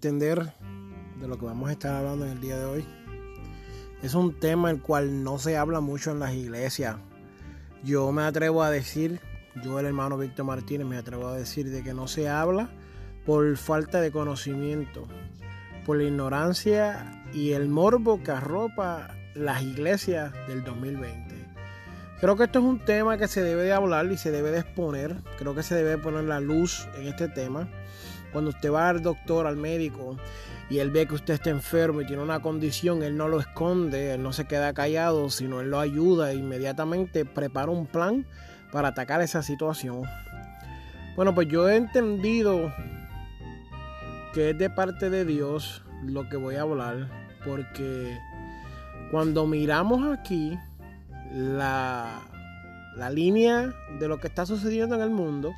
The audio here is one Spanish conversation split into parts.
Entender de lo que vamos a estar hablando en el día de hoy. Es un tema el cual no se habla mucho en las iglesias. Yo me atrevo a decir, yo el hermano Víctor Martínez me atrevo a decir de que no se habla por falta de conocimiento, por la ignorancia y el morbo que arropa las iglesias del 2020. Creo que esto es un tema que se debe de hablar y se debe de exponer. Creo que se debe poner la luz en este tema cuando usted va al doctor, al médico, y él ve que usted está enfermo y tiene una condición, él no lo esconde, él no se queda callado, sino él lo ayuda e inmediatamente prepara un plan para atacar esa situación. Bueno, pues yo he entendido que es de parte de Dios lo que voy a hablar, porque cuando miramos aquí la, la línea de lo que está sucediendo en el mundo,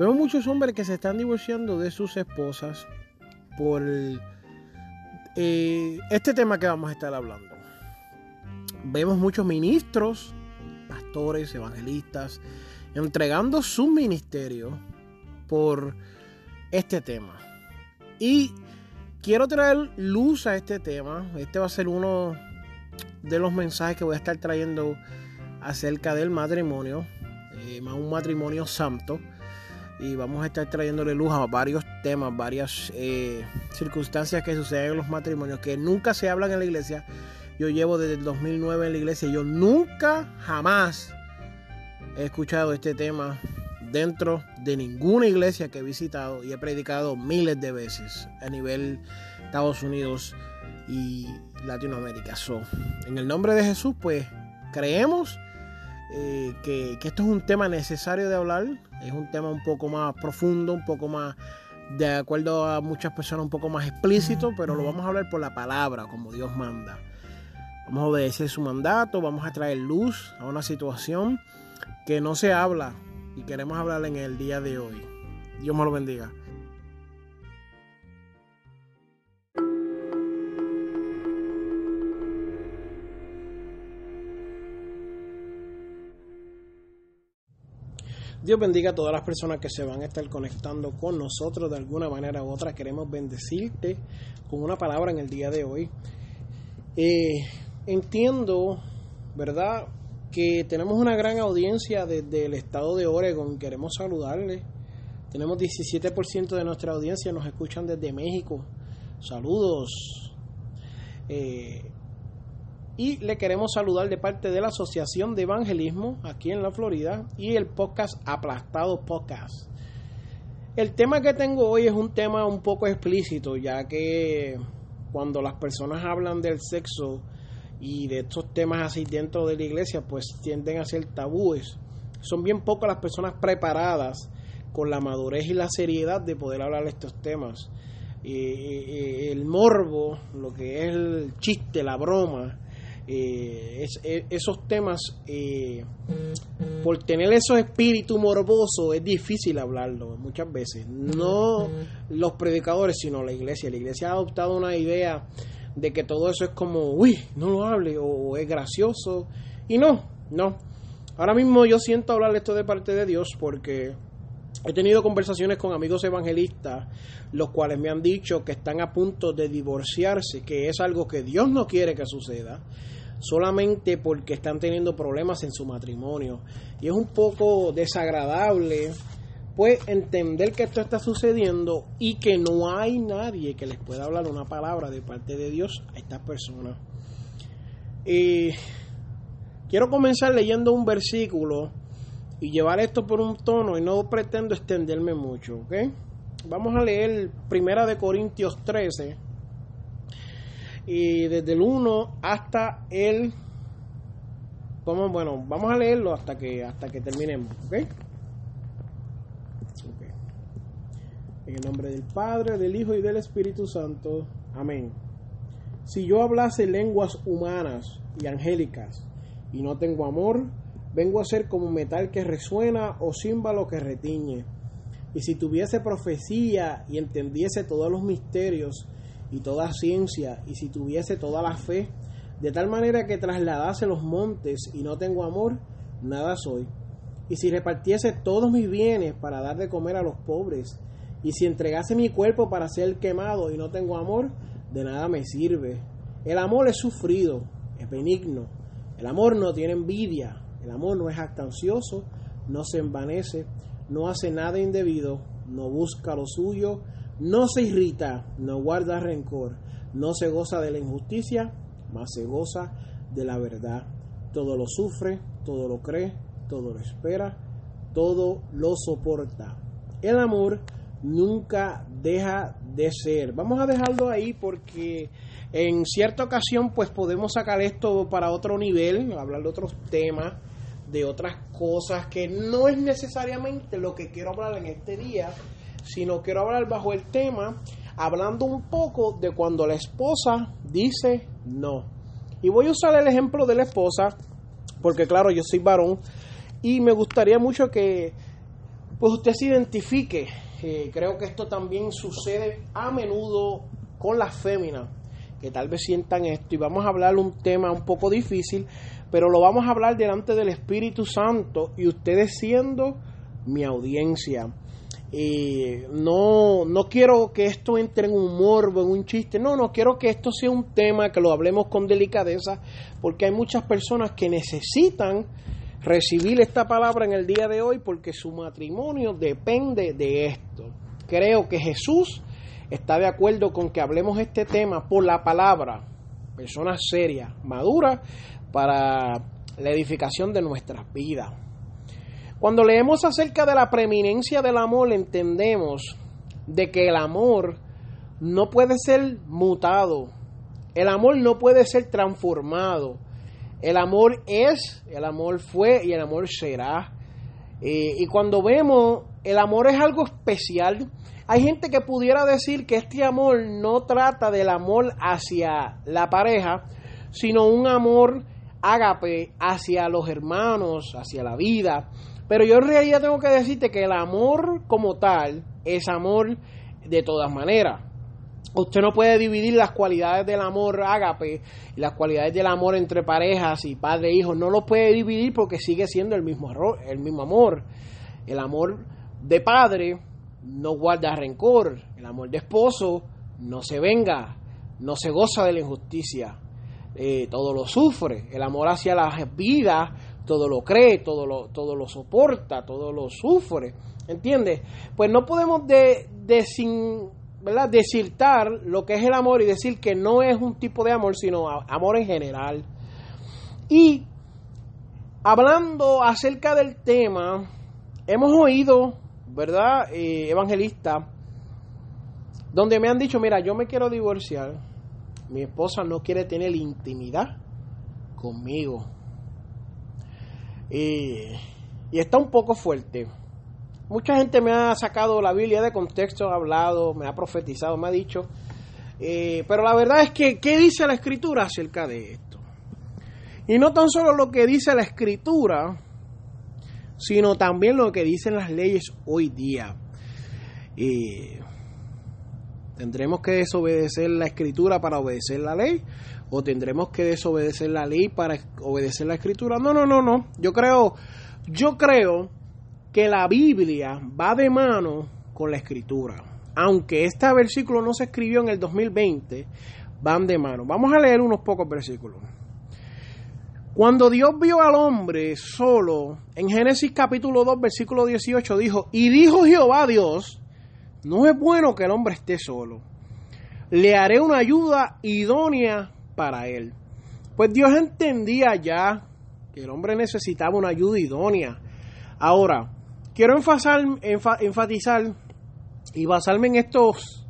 Vemos muchos hombres que se están divorciando de sus esposas por eh, este tema que vamos a estar hablando. Vemos muchos ministros, pastores, evangelistas, entregando su ministerio por este tema. Y quiero traer luz a este tema. Este va a ser uno de los mensajes que voy a estar trayendo acerca del matrimonio, eh, un matrimonio santo y vamos a estar trayéndole luz a varios temas, varias eh, circunstancias que suceden en los matrimonios que nunca se hablan en la iglesia. Yo llevo desde el 2009 en la iglesia y yo nunca, jamás he escuchado este tema dentro de ninguna iglesia que he visitado y he predicado miles de veces a nivel Estados Unidos y Latinoamérica. So, en el nombre de Jesús, pues creemos eh, que, esto es un tema necesario de hablar, es un tema un poco más profundo, un poco más, de acuerdo a muchas personas, un poco más explícito, pero lo vamos a hablar por la palabra, como Dios manda. Vamos a obedecer su mandato, vamos a traer luz a una situación que no se habla y queremos hablar en el día de hoy. Dios me lo bendiga. Dios bendiga a todas las personas que se van a estar conectando con nosotros de alguna manera u otra. Queremos bendecirte con una palabra en el día de hoy. Eh, entiendo, ¿verdad? Que tenemos una gran audiencia desde el estado de Oregon. Queremos saludarle. Tenemos 17% de nuestra audiencia, nos escuchan desde México. Saludos. Eh, y le queremos saludar de parte de la Asociación de Evangelismo aquí en la Florida y el podcast Aplastado Podcast. El tema que tengo hoy es un tema un poco explícito, ya que cuando las personas hablan del sexo y de estos temas así dentro de la iglesia, pues tienden a ser tabúes. Son bien pocas las personas preparadas con la madurez y la seriedad de poder hablar de estos temas. el morbo, lo que es el chiste, la broma, eh, eh, esos temas, eh, por tener esos espíritus morbosos, es difícil hablarlo muchas veces. No los predicadores, sino la iglesia. La iglesia ha adoptado una idea de que todo eso es como, uy, no lo hable, o es gracioso. Y no, no. Ahora mismo yo siento hablar esto de parte de Dios porque he tenido conversaciones con amigos evangelistas, los cuales me han dicho que están a punto de divorciarse, que es algo que Dios no quiere que suceda solamente porque están teniendo problemas en su matrimonio. Y es un poco desagradable pues entender que esto está sucediendo y que no hay nadie que les pueda hablar una palabra de parte de Dios a estas personas. y quiero comenzar leyendo un versículo y llevar esto por un tono y no pretendo extenderme mucho. Vamos a leer Primera de Corintios 13 y desde el 1 hasta el vamos, bueno, vamos a leerlo hasta que hasta que terminemos, ¿ok? En el nombre del Padre, del Hijo y del Espíritu Santo. Amén. Si yo hablase lenguas humanas y angélicas y no tengo amor, vengo a ser como metal que resuena o címbalo que retiñe. Y si tuviese profecía y entendiese todos los misterios y toda ciencia, y si tuviese toda la fe, de tal manera que trasladase los montes y no tengo amor, nada soy. Y si repartiese todos mis bienes para dar de comer a los pobres, y si entregase mi cuerpo para ser quemado y no tengo amor, de nada me sirve. El amor es sufrido, es benigno. El amor no tiene envidia. El amor no es actancioso, no se envanece, no hace nada indebido, no busca lo suyo, no se irrita, no guarda rencor, no se goza de la injusticia, mas se goza de la verdad. Todo lo sufre, todo lo cree, todo lo espera, todo lo soporta. El amor nunca deja de ser. Vamos a dejarlo ahí porque en cierta ocasión pues podemos sacar esto para otro nivel, hablar de otros temas, de otras cosas que no es necesariamente lo que quiero hablar en este día, sino quiero hablar bajo el tema hablando un poco de cuando la esposa dice no. Y voy a usar el ejemplo de la esposa porque claro, yo soy varón y me gustaría mucho que pues usted se identifique creo que esto también sucede a menudo con las féminas, que tal vez sientan esto. Y vamos a hablar un tema un poco difícil, pero lo vamos a hablar delante del Espíritu Santo y ustedes siendo mi audiencia. No, no quiero que esto entre en un morbo, en un chiste, no, no quiero que esto sea un tema, que lo hablemos con delicadeza, porque hay muchas personas que necesitan recibir esta palabra en el día de hoy porque su matrimonio depende de esto. Creo que Jesús está de acuerdo con que hablemos este tema por la palabra, personas serias, maduras, para la edificación de nuestras vidas. Cuando leemos acerca de la preeminencia del amor, entendemos de que el amor no puede ser mutado, el amor no puede ser transformado, el amor es, el amor fue y el amor será. Eh, y cuando vemos, el amor es algo especial. Hay gente que pudiera decir que este amor no trata del amor hacia la pareja, sino un amor ágape hacia los hermanos, hacia la vida. Pero yo en realidad tengo que decirte que el amor como tal es amor de todas maneras. Usted no puede dividir las cualidades del amor ágape y las cualidades del amor entre parejas y padre e hijo. No lo puede dividir porque sigue siendo el mismo, el mismo amor. El amor de padre no guarda rencor. El amor de esposo no se venga, no se goza de la injusticia. Eh, todo lo sufre. El amor hacia la vida todo lo cree, todo lo, todo lo soporta, todo lo sufre. ¿Entiendes? Pues no podemos de, de sin ¿verdad? Lo que es el amor y decir que no es un tipo de amor, sino amor en general. Y hablando acerca del tema, hemos oído, ¿verdad? Eh, evangelista, donde me han dicho, mira, yo me quiero divorciar, mi esposa no quiere tener intimidad conmigo. Y está un poco fuerte. Mucha gente me ha sacado la Biblia de contexto, ha hablado, me ha profetizado, me ha dicho. Eh, pero la verdad es que, ¿qué dice la Escritura acerca de esto? Y no tan solo lo que dice la Escritura, sino también lo que dicen las leyes hoy día. ¿Tendremos que desobedecer la Escritura para obedecer la ley? ¿O tendremos que desobedecer la ley para obedecer la Escritura? No, no, no, no. Yo creo, yo creo que la Biblia va de mano con la escritura. Aunque este versículo no se escribió en el 2020, van de mano. Vamos a leer unos pocos versículos. Cuando Dios vio al hombre solo, en Génesis capítulo 2, versículo 18, dijo, y dijo Jehová Dios, no es bueno que el hombre esté solo. Le haré una ayuda idónea para él. Pues Dios entendía ya que el hombre necesitaba una ayuda idónea. Ahora, quiero enfatizar y basarme en estos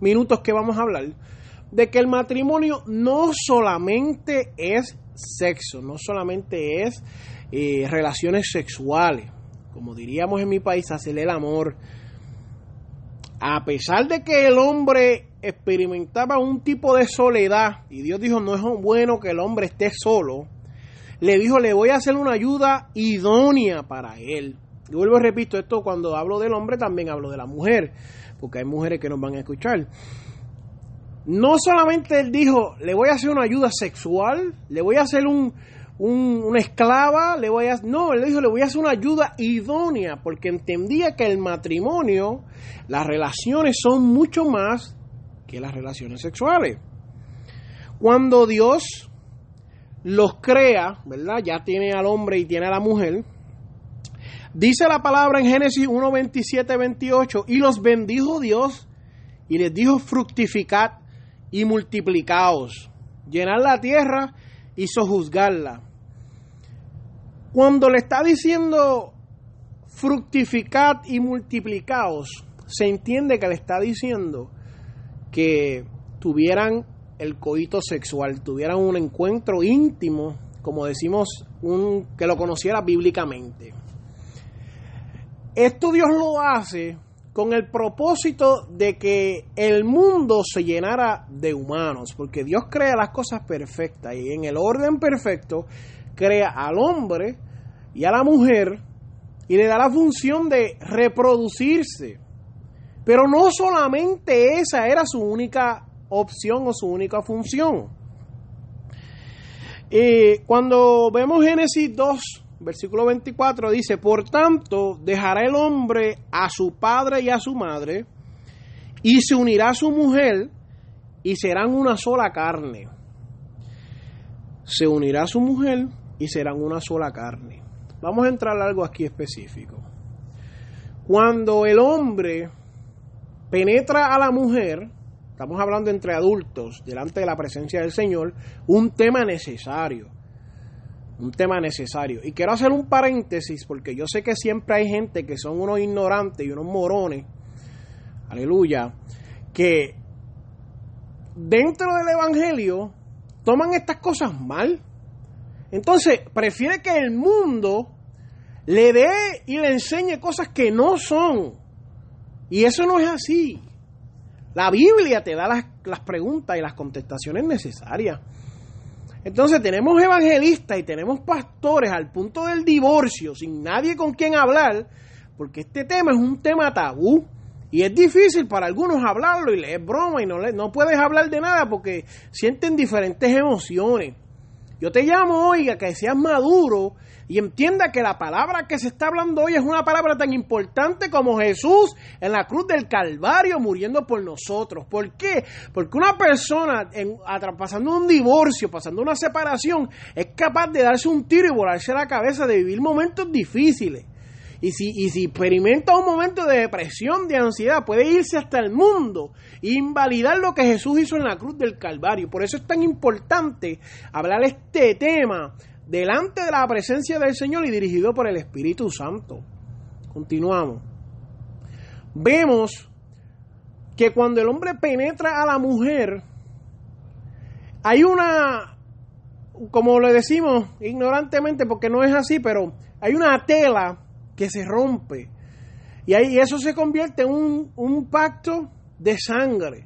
minutos que vamos a hablar, de que el matrimonio no solamente es sexo, no solamente es eh, relaciones sexuales, como diríamos en mi país, hacer el amor. A pesar de que el hombre experimentaba un tipo de soledad, y Dios dijo, no es bueno que el hombre esté solo, le dijo, le voy a hacer una ayuda idónea para él. Y vuelvo y repito, esto cuando hablo del hombre también hablo de la mujer, porque hay mujeres que nos van a escuchar. No solamente él dijo, le voy a hacer una ayuda sexual, le voy a hacer un, una esclava, le voy a... No, él dijo, le voy a hacer una ayuda idónea, porque entendía que el matrimonio, las relaciones son mucho más que las relaciones sexuales. Cuando Dios los crea, ¿verdad? Ya tiene al hombre y tiene a la mujer. Dice la palabra en Génesis 1, 27, 28, y los bendijo Dios y les dijo fructificad y multiplicaos, llenar la tierra y sojuzgarla. Cuando le está diciendo fructificad y multiplicaos, se entiende que le está diciendo que tuvieran el coito sexual, tuvieran un encuentro íntimo, como decimos, un, que lo conociera bíblicamente. Esto Dios lo hace con el propósito de que el mundo se llenara de humanos, porque Dios crea las cosas perfectas y en el orden perfecto crea al hombre y a la mujer y le da la función de reproducirse. Pero no solamente esa era su única opción o su única función. Eh, cuando vemos Génesis 2, versículo 24, dice, por tanto, dejará el hombre a su padre y a su madre, y se unirá a su mujer, y serán una sola carne. Se unirá a su mujer y serán una sola carne. Vamos a entrar a algo aquí específico. Cuando el hombre penetra a la mujer, estamos hablando entre adultos, delante de la presencia del Señor, un tema necesario. Un tema necesario. Y quiero hacer un paréntesis porque yo sé que siempre hay gente que son unos ignorantes y unos morones, aleluya, que dentro del Evangelio toman estas cosas mal. Entonces, prefiere que el mundo le dé y le enseñe cosas que no son. Y eso no es así. La Biblia te da las, las preguntas y las contestaciones necesarias. Entonces tenemos evangelistas y tenemos pastores al punto del divorcio, sin nadie con quien hablar, porque este tema es un tema tabú. Y es difícil para algunos hablarlo y leer broma y no, le, no puedes hablar de nada porque sienten diferentes emociones. Yo te llamo hoy a que seas maduro y entienda que la palabra que se está hablando hoy es una palabra tan importante como Jesús en la cruz del Calvario muriendo por nosotros. ¿Por qué? Porque una persona en, pasando un divorcio, pasando una separación, es capaz de darse un tiro y volarse la cabeza, de vivir momentos difíciles. Y si, y si experimenta un momento de depresión, de ansiedad, puede irse hasta el mundo e invalidar lo que Jesús hizo en la cruz del Calvario. Por eso es tan importante hablar este tema delante de la presencia del Señor y dirigido por el Espíritu Santo. Continuamos. Vemos que cuando el hombre penetra a la mujer, hay una, como le decimos ignorantemente, porque no es así, pero hay una tela que se rompe. Y ahí eso se convierte en un, un pacto de sangre.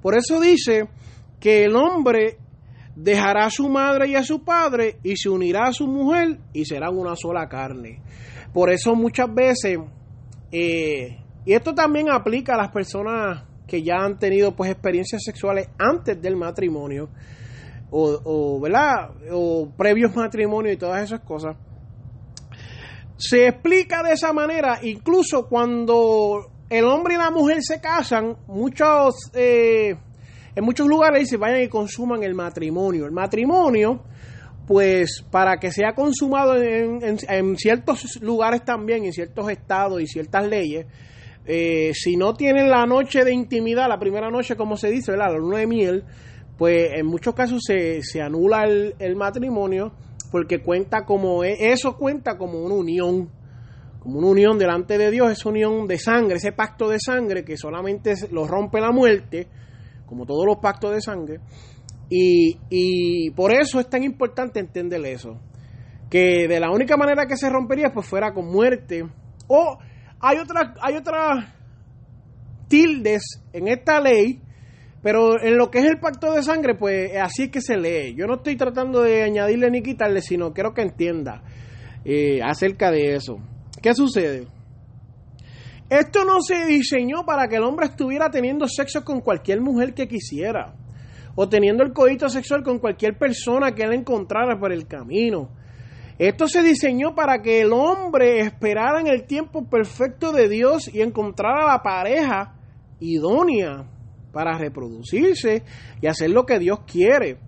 Por eso dice que el hombre dejará a su madre y a su padre y se unirá a su mujer y serán una sola carne. Por eso muchas veces, eh, y esto también aplica a las personas que ya han tenido pues experiencias sexuales antes del matrimonio o, o ¿verdad? o previos matrimonios y todas esas cosas se explica de esa manera, incluso cuando el hombre y la mujer se casan, muchos, eh, en muchos lugares se vayan y consuman el matrimonio. El matrimonio, pues para que sea consumado en, ciertos lugares también, en ciertos estados y ciertas leyes, eh, si no tienen la noche de intimidad, la primera noche, como se dice, la luna de miel, pues en muchos casos se, se anula el matrimonio porque cuenta como e, eso cuenta como una unión, como una unión delante de Dios, esa unión de sangre, ese pacto de sangre que solamente lo rompe la muerte como todos los pactos de sangre. Y, y por eso es tan importante entender eso. Que de la única manera que se rompería pues fuera con muerte. O hay otra, hay otras tildes en esta ley, pero en lo que es el pacto de sangre, pues así es que se lee. Yo no estoy tratando de añadirle ni quitarle, sino quiero que entienda eh, acerca de eso. ¿Qué sucede? Esto no se diseñó para que el hombre estuviera teniendo sexo con cualquier mujer que quisiera o teniendo el coito sexual con cualquier persona que él encontrara por el camino. Esto se diseñó para que el hombre esperara en el tiempo perfecto de Dios y encontrara la pareja idónea para reproducirse y hacer lo que Dios quiere.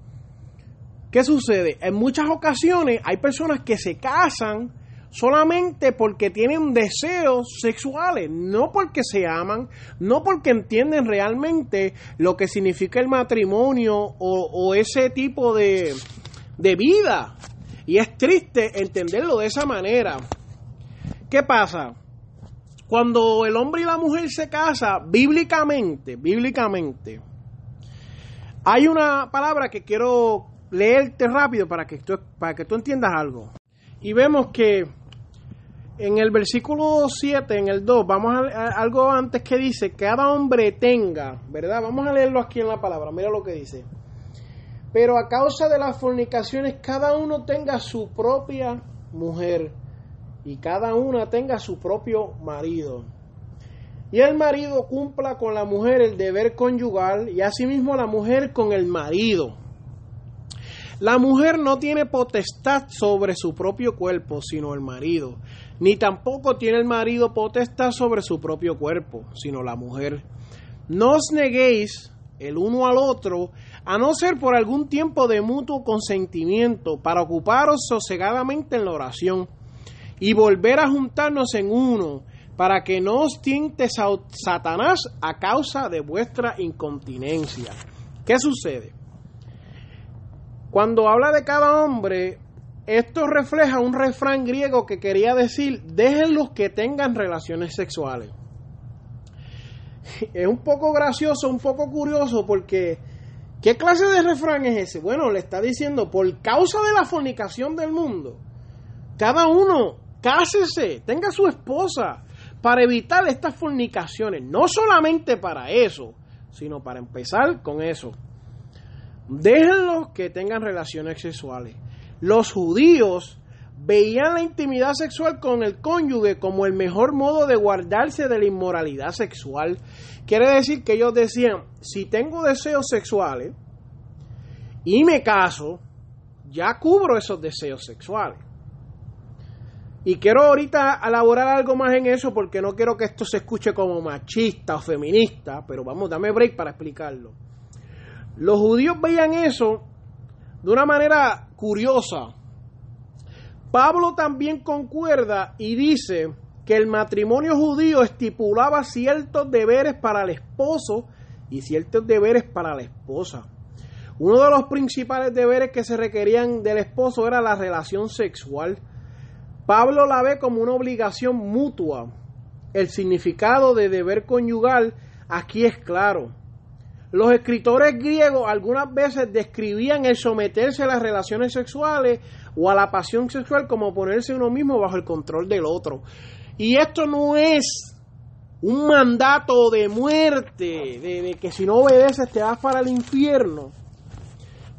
¿Qué sucede? En muchas ocasiones hay personas que se casan solamente porque tienen deseos sexuales, no porque se aman, no porque entienden realmente lo que significa el matrimonio o, ese tipo de, de vida. Y es triste entenderlo de esa manera. ¿Qué pasa? Cuando el hombre y la mujer se casan, bíblicamente, bíblicamente, hay una palabra que quiero leerte rápido para que tú, para que tú entiendas algo. Y vemos que en el versículo 7, en el 2, vamos a, algo antes que dice, cada hombre tenga, ¿verdad? Vamos a leerlo aquí en la palabra, mira lo que dice. Pero a causa de las fornicaciones, cada uno tenga su propia mujer y cada una tenga su propio marido. Y el marido cumpla con la mujer el deber conyugal y asimismo la mujer con el marido. La mujer no tiene potestad sobre su propio cuerpo, sino el marido ni tampoco tiene el marido potestad sobre su propio cuerpo, sino la mujer. No os neguéis el uno al otro, a no ser por algún tiempo de mutuo consentimiento, para ocuparos sosegadamente en la oración y volver a juntarnos en uno, para que no os tiente Satanás a causa de vuestra incontinencia. ¿Qué sucede? Cuando habla de cada hombre, esto refleja un refrán griego que quería decir, déjenlos que tengan relaciones sexuales. Es un poco gracioso, un poco curioso, porque ¿qué clase de refrán es ese? Bueno, le está diciendo, por causa de la fornicación del mundo, cada uno cásese, tenga su esposa, para evitar estas fornicaciones. No solamente para eso, sino para empezar con eso. Déjenlos que tengan relaciones sexuales los judíos veían la intimidad sexual con el cónyuge como el mejor modo de guardarse de la inmoralidad sexual. Quiere decir que ellos decían, si tengo deseos sexuales y me caso, ya cubro esos deseos sexuales. Y quiero ahorita elaborar algo más en eso porque no quiero que esto se escuche como machista o feminista, pero vamos, dame break para explicarlo. Los judíos veían eso de una manera curiosa. Pablo también concuerda y dice que el matrimonio judío estipulaba ciertos deberes para el esposo y ciertos deberes para la esposa. Uno de los principales deberes que se requerían del esposo era la relación sexual. Pablo la ve como una obligación mutua. El significado de deber conyugal aquí es claro. Los escritores griegos algunas veces describían el someterse a las relaciones sexuales o a la pasión sexual como ponerse uno mismo bajo el control del otro. Y esto no es un mandato de muerte, de, que si no obedeces te vas para el infierno,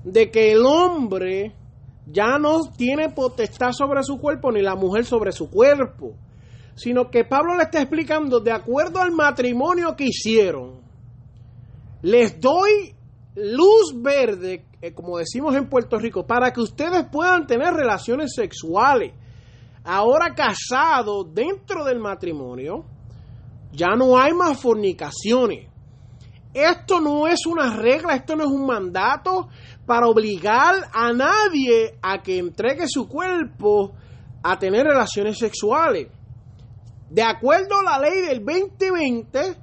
de que el hombre ya no tiene potestad sobre su cuerpo ni la mujer sobre su cuerpo, sino que Pablo le está explicando de acuerdo al matrimonio que hicieron les doy luz verde, eh, como decimos en Puerto Rico, para que ustedes puedan tener relaciones sexuales. Ahora casados dentro del matrimonio, ya no hay más fornicaciones. Esto no es una regla, esto no es un mandato para obligar a nadie a que entregue su cuerpo a tener relaciones sexuales. De acuerdo a la ley del 2020,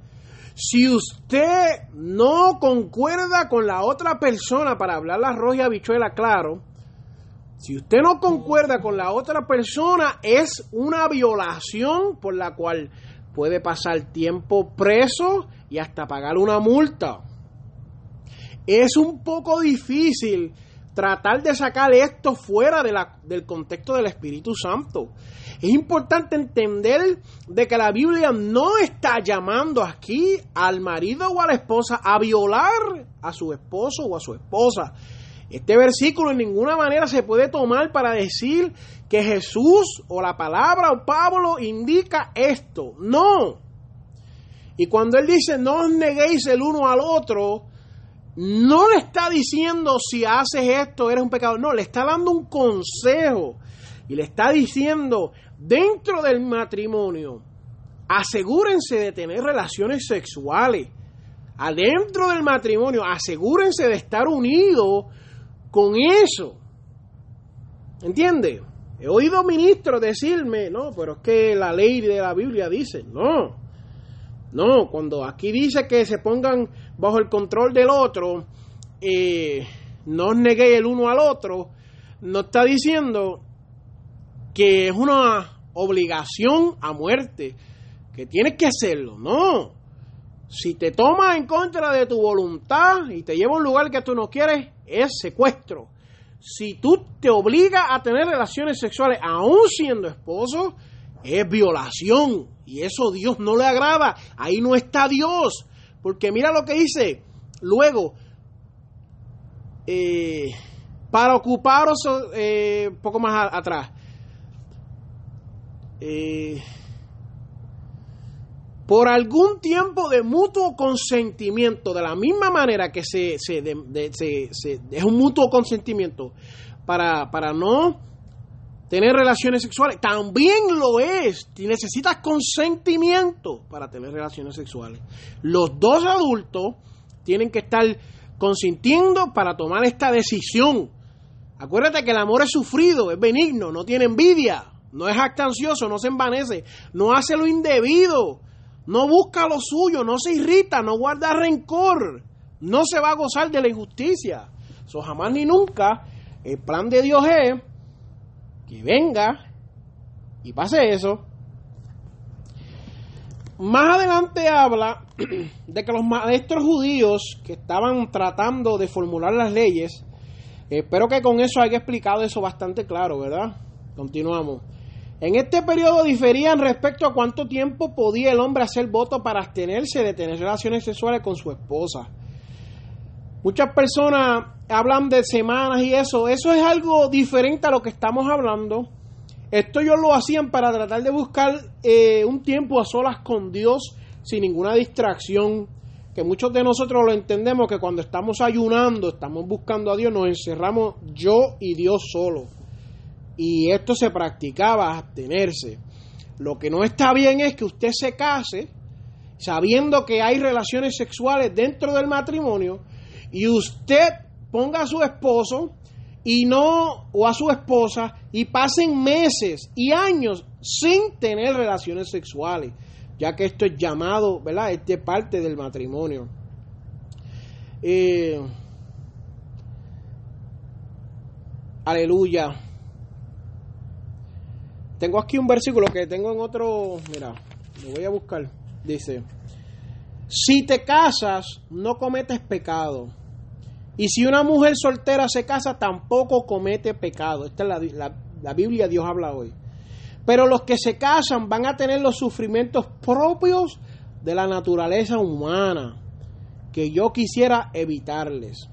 si usted no concuerda con la otra persona para hablar la roja bichuela claro, si usted no concuerda con la otra persona, es una violación por la cual puede pasar tiempo preso y hasta pagar una multa. es un poco difícil tratar de sacar esto fuera de la, del contexto del Espíritu Santo. Es importante entender de que la Biblia no está llamando aquí al marido o a la esposa a violar a su esposo o a su esposa. Este versículo en ninguna manera se puede tomar para decir que Jesús o la palabra o Pablo indica esto. No. Y cuando él dice no os neguéis el uno al otro, no le está diciendo si haces esto eres un pecador, no, le está dando un consejo y le está diciendo dentro del matrimonio, asegúrense de tener relaciones sexuales. Adentro del matrimonio, asegúrense de estar unidos con eso. ¿Entiende? He oído ministros decirme, no, pero es que la ley de la Biblia dice, no, no, cuando aquí dice que se pongan bajo el control del otro, eh, no os neguéis el uno al otro, no está diciendo que es una obligación a muerte, que tienes que hacerlo, no. Si te tomas en contra de tu voluntad y te lleva a un lugar que tú no quieres, es secuestro. Si tú te obligas a tener relaciones sexuales aún siendo esposo, es violación. Y eso Dios no le agrada. Ahí no está Dios. Porque mira lo que dice. Luego, eh, para ocuparos eh, poco más atrás. Eh, por algún tiempo de mutuo consentimiento, de la misma manera que se, se, se, es un mutuo consentimiento para, para no tener relaciones sexuales, también lo es. Necesitas consentimiento para tener relaciones sexuales. Los dos adultos tienen que estar consintiendo para tomar esta decisión. Acuérdate que el amor es sufrido, es benigno, no tiene envidia, no es actancioso, no se envanece, no hace lo indebido, no busca lo suyo, no se irrita, no guarda rencor, no se va a gozar de la injusticia. Eso jamás ni nunca. El plan de Dios es que venga y pase eso. Más adelante habla de que los maestros judíos que estaban tratando de formular las leyes, espero que con eso haya explicado eso bastante claro, ¿verdad? Continuamos. En este periodo diferían respecto a cuánto tiempo podía el hombre hacer voto para abstenerse de tener relaciones sexuales con su esposa. Muchas personas hablan de semanas y eso. Eso es algo diferente a lo que estamos hablando. Esto ellos lo hacían para tratar de buscar eh, un tiempo a solas con Dios sin ninguna distracción. Que muchos de nosotros lo entendemos que cuando estamos ayunando, estamos buscando a Dios, nos encerramos yo y Dios solo. Y esto se practicaba abstenerse. Lo que no está bien es que usted se case sabiendo que hay relaciones sexuales dentro del matrimonio y usted ponga a su esposo y no o a su esposa y pasen meses y años sin tener relaciones sexuales, ya que esto es llamado, ¿verdad? Este parte del matrimonio. Eh, aleluya. Tengo aquí un versículo que tengo en otro, mira, lo voy a buscar. Dice, si te casas, no cometes pecado y si una mujer soltera se casa, tampoco comete pecado. Esta es la, la, Biblia, Dios habla hoy. Pero los que se casan van a tener los sufrimientos propios de la naturaleza humana que yo quisiera evitarles.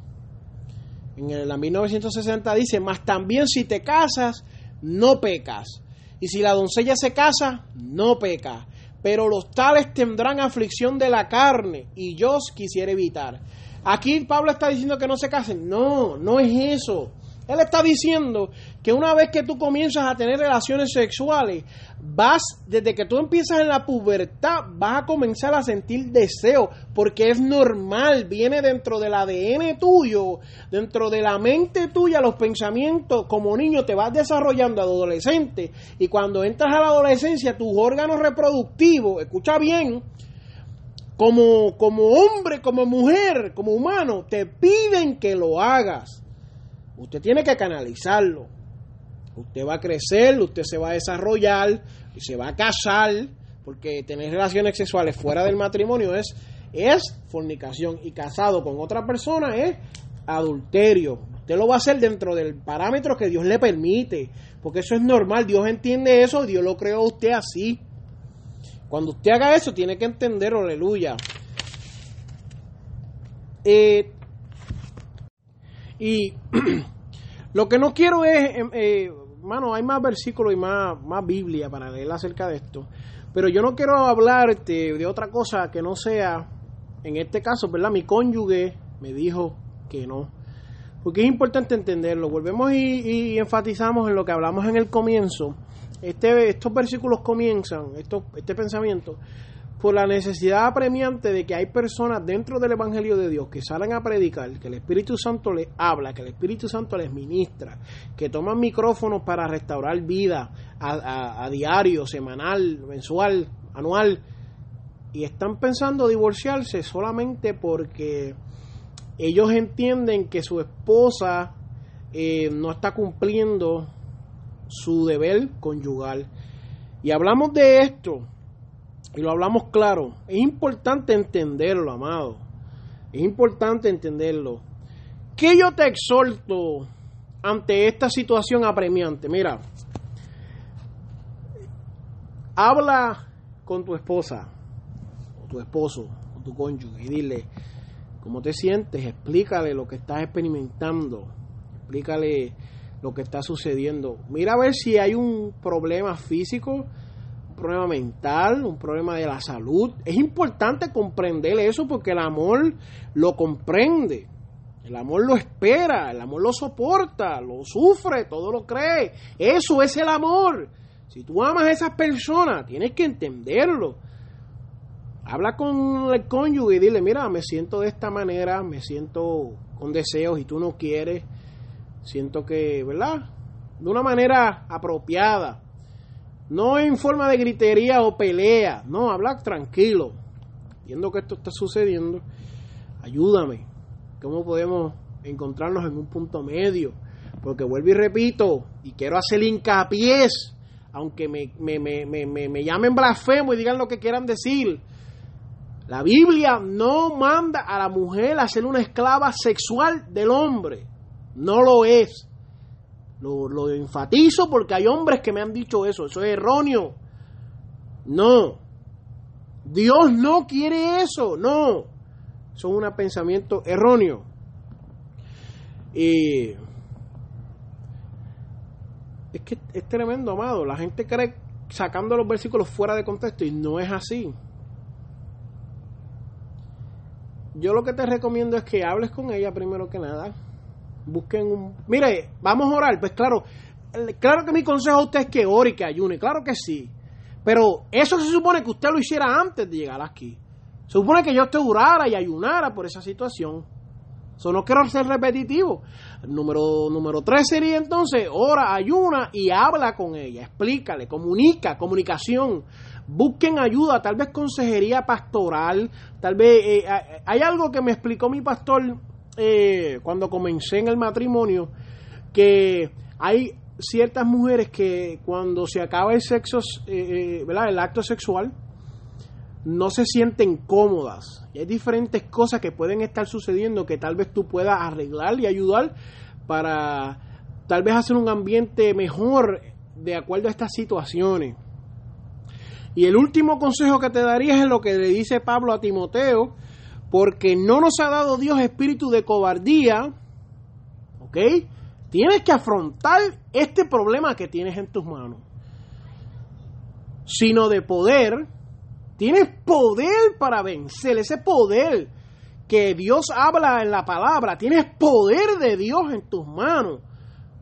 En la 1960 dice, mas también si te casas, no pecas. Y si la doncella se casa, no peca. Pero los tales tendrán aflicción de la carne y yo quisiera evitar. Aquí Pablo está diciendo que no se casen. No, no es eso. Él está diciendo que una vez que tú comienzas a tener relaciones sexuales, vas, desde que tú empiezas en la pubertad, vas a comenzar a sentir deseo, porque es normal, viene dentro del ADN tuyo, dentro de la mente tuya, los pensamientos, como niño te vas desarrollando adolescente, y cuando entras a la adolescencia, tus órganos reproductivos, escucha bien, como, como hombre, como mujer, como humano, te piden que lo hagas. Usted tiene que canalizarlo. Usted va a crecer, usted se va a desarrollar y se va a casar, porque tener relaciones sexuales fuera del matrimonio es, es fornicación y casado con otra persona es adulterio. Usted lo va a hacer dentro del parámetro que Dios le permite, porque eso es normal, Dios entiende eso, Dios lo creó a usted así. Cuando usted haga eso, tiene que entenderlo, aleluya. Eh, y lo que no quiero es, em, eh, mano, hay más versículos y más, más Biblia para leer acerca de esto. Pero yo no quiero hablarte de otra cosa que no sea, en este caso, ¿verdad? Mi cónyuge me dijo que no. Porque es importante entenderlo. Volvemos y enfatizamos en lo que hablamos en el comienzo. Este, estos versículos comienzan, estos, este pensamiento, por la necesidad apremiante de que hay personas dentro del Evangelio de Dios que salen a predicar, que el Espíritu Santo les habla, que el Espíritu Santo les ministra, que toman micrófonos para restaurar vida a, diario, semanal, mensual, anual, y están pensando divorciarse solamente porque ellos entienden que su esposa eh, no está cumpliendo su deber conyugal. Y hablamos de esto y lo hablamos claro. Es importante entenderlo, amado. Es importante entenderlo. ¿Qué yo te exhorto ante esta situación apremiante? Mira, habla con tu esposa, o tu esposo, o tu cónyuge, y dile cómo te sientes, explícale lo que estás experimentando, explícale lo que está sucediendo. Mira a ver si hay un problema físico problema mental, un problema de la salud. Es importante comprender eso porque el amor lo comprende. El amor lo espera, el amor lo soporta, lo sufre, todo lo cree. Eso es el amor. Si tú amas a esas personas, tienes que entenderlo. Habla con el cónyuge y dile, mira, me siento de esta manera, me siento con deseos y tú no quieres. Siento que, ¿verdad? De una manera apropiada no en forma de gritería o pelea. No, habla tranquilo. Viendo que esto está sucediendo, ayúdame. ¿Cómo podemos encontrarnos en un punto medio? Porque vuelvo y repito, y quiero hacer hincapié, aunque me, me, me, me, llamen blasfemo y digan lo que quieran decir. La Biblia no manda a la mujer a ser una esclava sexual del hombre. No lo es. Lo, enfatizo porque hay hombres que me han dicho eso. Eso es erróneo. No. Dios no quiere eso. No. Eso es un pensamiento erróneo. Y es que es tremendo, amado. La gente cree sacando los versículos fuera de contexto y no es así. Yo lo que te recomiendo es que hables con ella primero que nada busquen un... Mire, vamos a orar, pues claro, claro que mi consejo a usted es que ore y que ayune, claro que sí, pero eso se supone que usted lo hiciera antes de llegar aquí. Se supone que yo te orara y ayunara por esa situación. Eso no quiero ser repetitivo. Número, número tres sería entonces, ora, ayuna y habla con ella, explícale, comunica, comunicación. Busquen ayuda, tal vez consejería pastoral, tal vez eh, hay algo que me explicó mi pastor eh, cuando comencé en el matrimonio que hay ciertas mujeres que cuando se acaba el sexo, eh, eh. El acto sexual, no se sienten cómodas. Y hay diferentes cosas que pueden estar sucediendo que tal vez tú puedas arreglar y ayudar para tal vez hacer un ambiente mejor de acuerdo a estas situaciones. Y el último consejo que te daría es lo que le dice Pablo a Timoteo, porque no nos ha dado Dios espíritu de cobardía, ¿ok? Tienes que afrontar este problema que tienes en tus manos, sino de poder. Tienes poder para vencer, ese poder que Dios habla en la palabra. Tienes poder de Dios en tus manos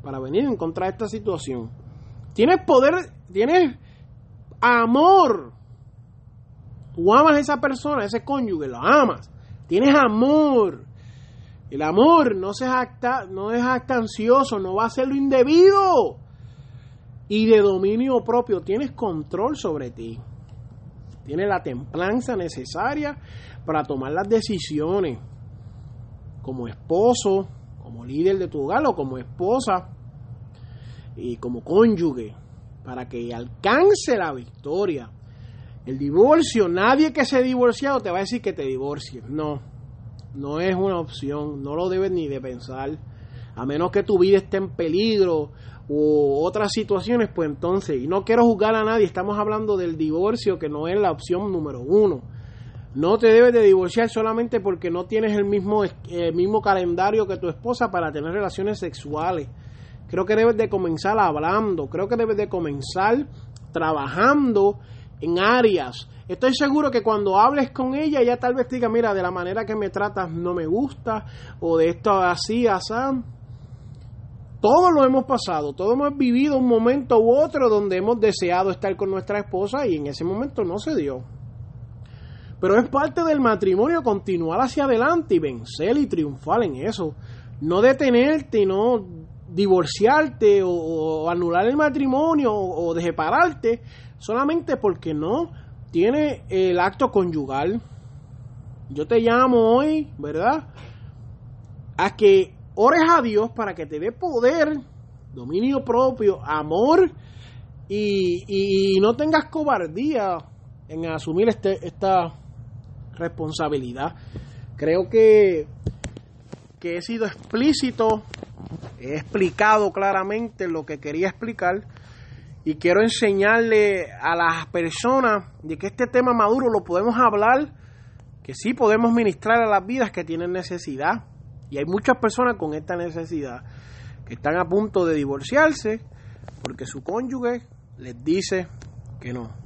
para venir en contra de esta situación. Tienes poder, tienes amor. Tú amas a esa persona, a ese cónyuge, lo amas. Tienes amor. El amor no, se acta, no es ansioso, no va a ser lo indebido. Y de dominio propio, tienes control sobre ti. Tienes la templanza necesaria para tomar las decisiones. Como esposo, como líder de tu hogar o como esposa y como cónyuge, para que alcance la victoria. El divorcio, nadie que se ha divorciado te va a decir que te divorcies. No, no es una opción, no lo debes ni de pensar. A menos que tu vida esté en peligro u otras situaciones, pues entonces, y no quiero juzgar a nadie, estamos hablando del divorcio que no es la opción número uno. No te debes de divorciar solamente porque no tienes el mismo, el mismo calendario que tu esposa para tener relaciones sexuales. Creo que debes de comenzar hablando, creo que debes de comenzar trabajando en áreas. Estoy seguro que cuando hables con ella, ella tal vez diga, mira, de la manera que me tratas no me gusta, o de esto así, así. Todos lo hemos pasado, todos hemos vivido un momento u otro donde hemos deseado estar con nuestra esposa y en ese momento no se dio. Pero es parte del matrimonio continuar hacia adelante y vencer y triunfar en eso. No detenerte y no divorciarte o, anular el matrimonio o, o separarte solamente porque no tiene el acto conyugal. Yo te llamo hoy, ¿verdad? A que ores a Dios para que te dé poder, dominio propio, amor y, no tengas cobardía en asumir este, esta responsabilidad. Creo que, que he sido explícito, he explicado claramente lo que quería explicar y quiero enseñarle a las personas de que este tema maduro lo podemos hablar, que sí podemos ministrar a las vidas que tienen necesidad y hay muchas personas con esta necesidad que están a punto de divorciarse porque su cónyuge les dice que no.